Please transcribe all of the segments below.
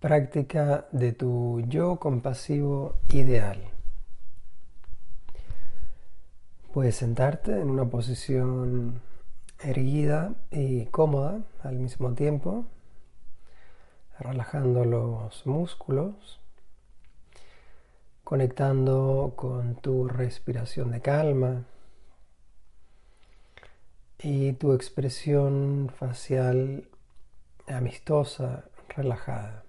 Práctica de tu yo compasivo ideal. Puedes sentarte en una posición erguida y cómoda al mismo tiempo, relajando los músculos, conectando con tu respiración de calma y tu expresión facial amistosa, relajada.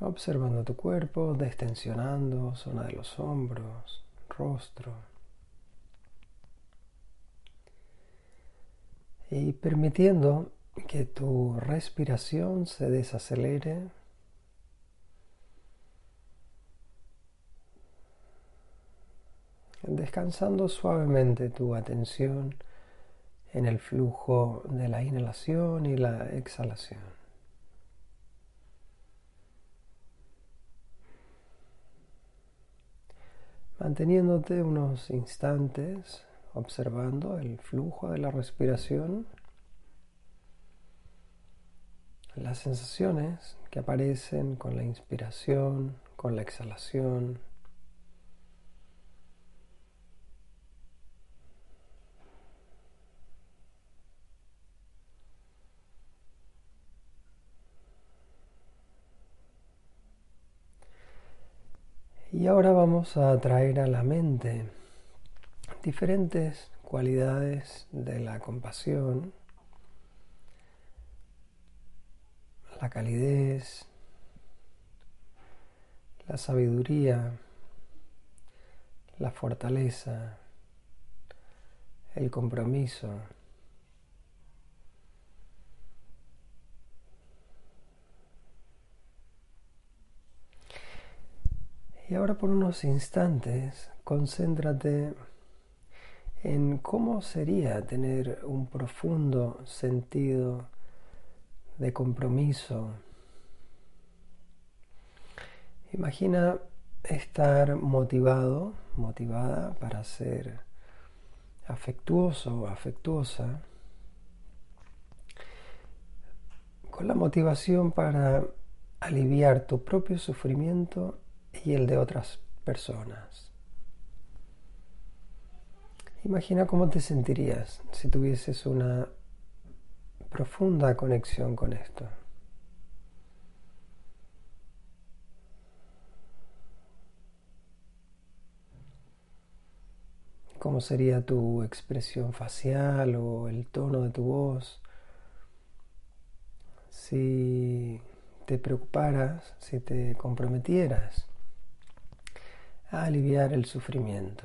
Observando tu cuerpo, destensionando zona de los hombros, rostro. Y permitiendo que tu respiración se desacelere. Descansando suavemente tu atención en el flujo de la inhalación y la exhalación. Manteniéndote unos instantes observando el flujo de la respiración, las sensaciones que aparecen con la inspiración, con la exhalación. Y ahora vamos a traer a la mente diferentes cualidades de la compasión, la calidez, la sabiduría, la fortaleza, el compromiso. Y ahora por unos instantes concéntrate en cómo sería tener un profundo sentido de compromiso. Imagina estar motivado, motivada para ser afectuoso o afectuosa, con la motivación para aliviar tu propio sufrimiento y el de otras personas. Imagina cómo te sentirías si tuvieses una profunda conexión con esto. ¿Cómo sería tu expresión facial o el tono de tu voz? Si te preocuparas, si te comprometieras a aliviar el sufrimiento.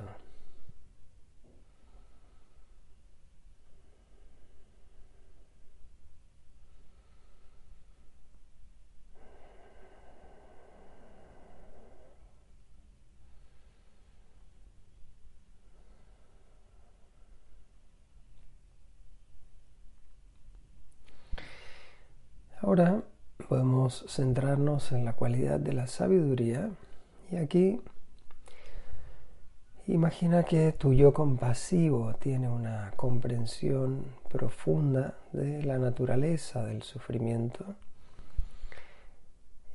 Ahora podemos centrarnos en la cualidad de la sabiduría y aquí Imagina que tu yo compasivo tiene una comprensión profunda de la naturaleza del sufrimiento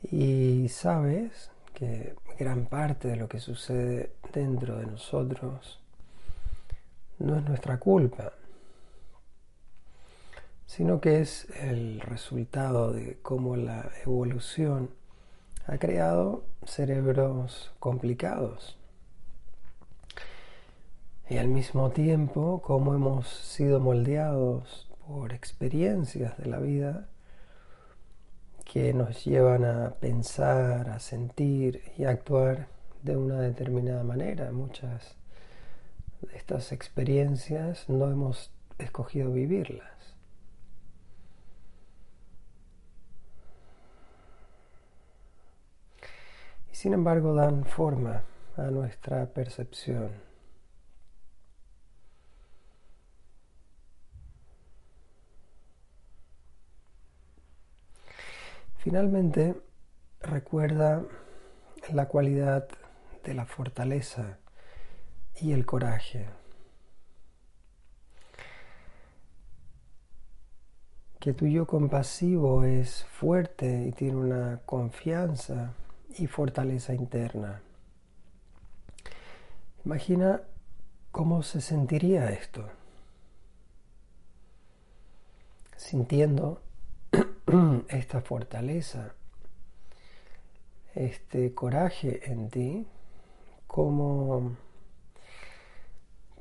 y sabes que gran parte de lo que sucede dentro de nosotros no es nuestra culpa, sino que es el resultado de cómo la evolución ha creado cerebros complicados y al mismo tiempo cómo hemos sido moldeados por experiencias de la vida que nos llevan a pensar, a sentir y a actuar de una determinada manera. Muchas de estas experiencias no hemos escogido vivirlas. Y sin embargo dan forma a nuestra percepción. Finalmente, recuerda la cualidad de la fortaleza y el coraje. que tu yo compasivo es fuerte y tiene una confianza y fortaleza interna. Imagina cómo se sentiría esto. Sintiendo esta fortaleza, este coraje en ti, cómo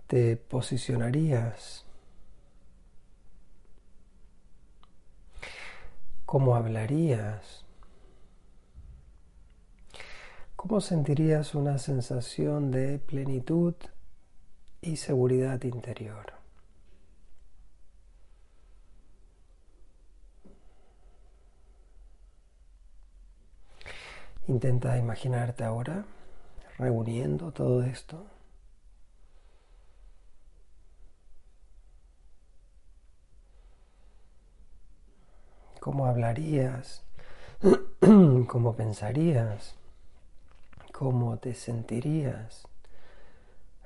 te posicionarías, cómo hablarías, ¿Cómo sentirías una sensación de plenitud y seguridad interior? Intenta imaginarte ahora reuniendo todo esto. ¿Cómo hablarías? ¿Cómo pensarías? cómo te sentirías,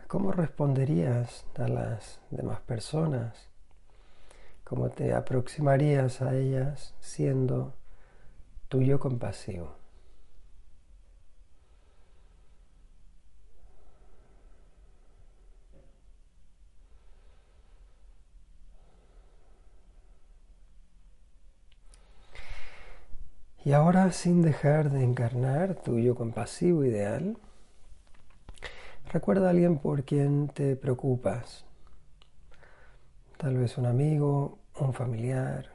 cómo responderías a las demás personas, cómo te aproximarías a ellas siendo tuyo compasivo. Y ahora, sin dejar de encarnar tu yo compasivo ideal, recuerda a alguien por quien te preocupas. Tal vez un amigo, un familiar.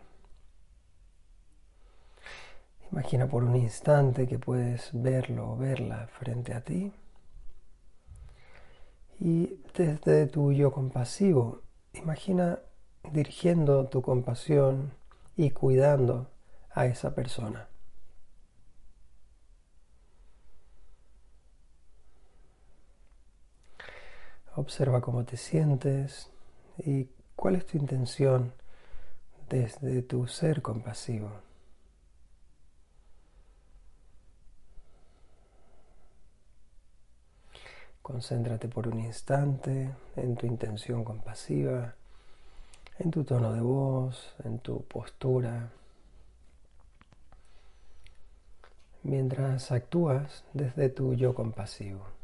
Imagina por un instante que puedes verlo o verla frente a ti. Y desde tu yo compasivo, imagina dirigiendo tu compasión y cuidando a esa persona. Observa cómo te sientes y cuál es tu intención desde tu ser compasivo. Concéntrate por un instante en tu intención compasiva, en tu tono de voz, en tu postura, mientras actúas desde tu yo compasivo.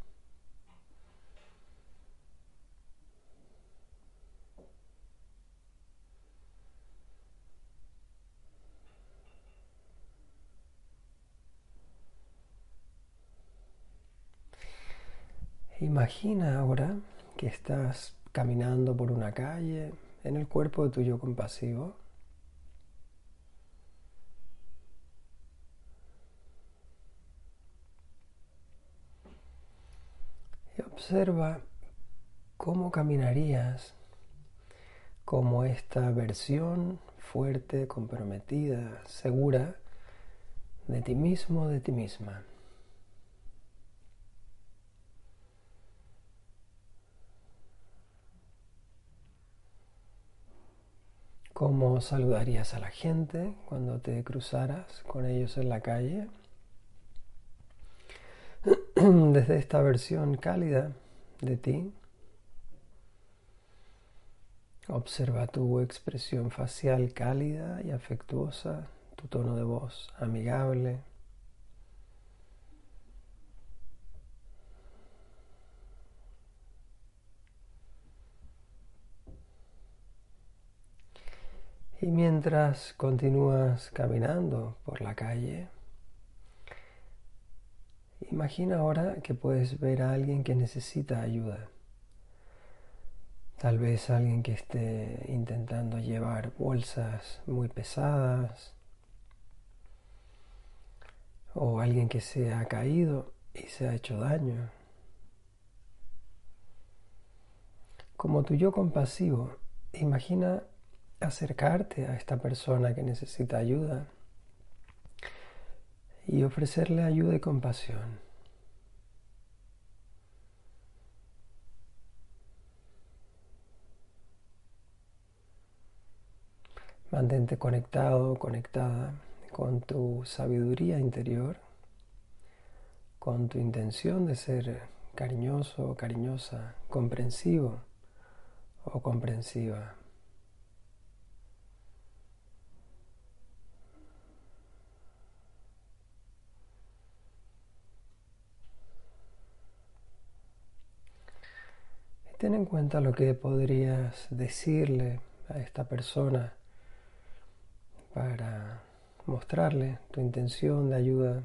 Imagina ahora que estás caminando por una calle en el cuerpo de tu yo compasivo. Y observa cómo caminarías como esta versión fuerte, comprometida, segura de ti mismo, de ti misma. ¿Cómo saludarías a la gente cuando te cruzaras con ellos en la calle? Desde esta versión cálida de ti, observa tu expresión facial cálida y afectuosa, tu tono de voz amigable. Y mientras continúas caminando por la calle, imagina ahora que puedes ver a alguien que necesita ayuda. Tal vez alguien que esté intentando llevar bolsas muy pesadas. O alguien que se ha caído y se ha hecho daño. Como tu yo compasivo, imagina acercarte a esta persona que necesita ayuda y ofrecerle ayuda y compasión. Mantente conectado, conectada con tu sabiduría interior, con tu intención de ser cariñoso, cariñosa, comprensivo o comprensiva. Ten en cuenta lo que podrías decirle a esta persona para mostrarle tu intención de ayuda.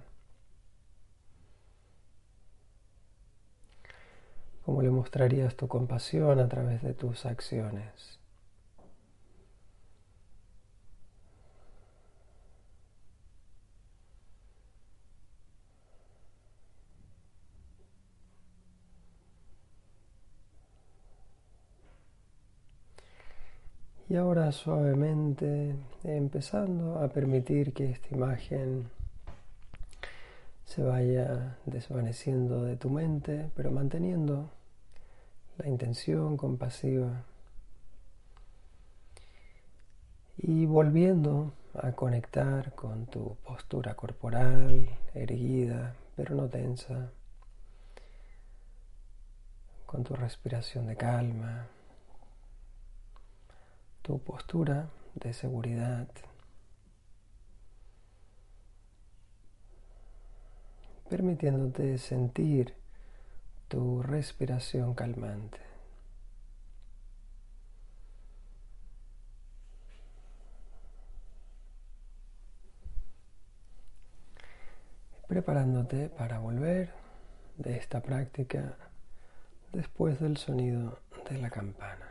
¿Cómo le mostrarías tu compasión a través de tus acciones? Y ahora suavemente empezando a permitir que esta imagen se vaya desvaneciendo de tu mente, pero manteniendo la intención compasiva. Y volviendo a conectar con tu postura corporal erguida, pero no tensa, con tu respiración de calma tu postura de seguridad. permitiéndote sentir tu respiración calmante. Preparándote para volver de esta práctica después del sonido de la campana.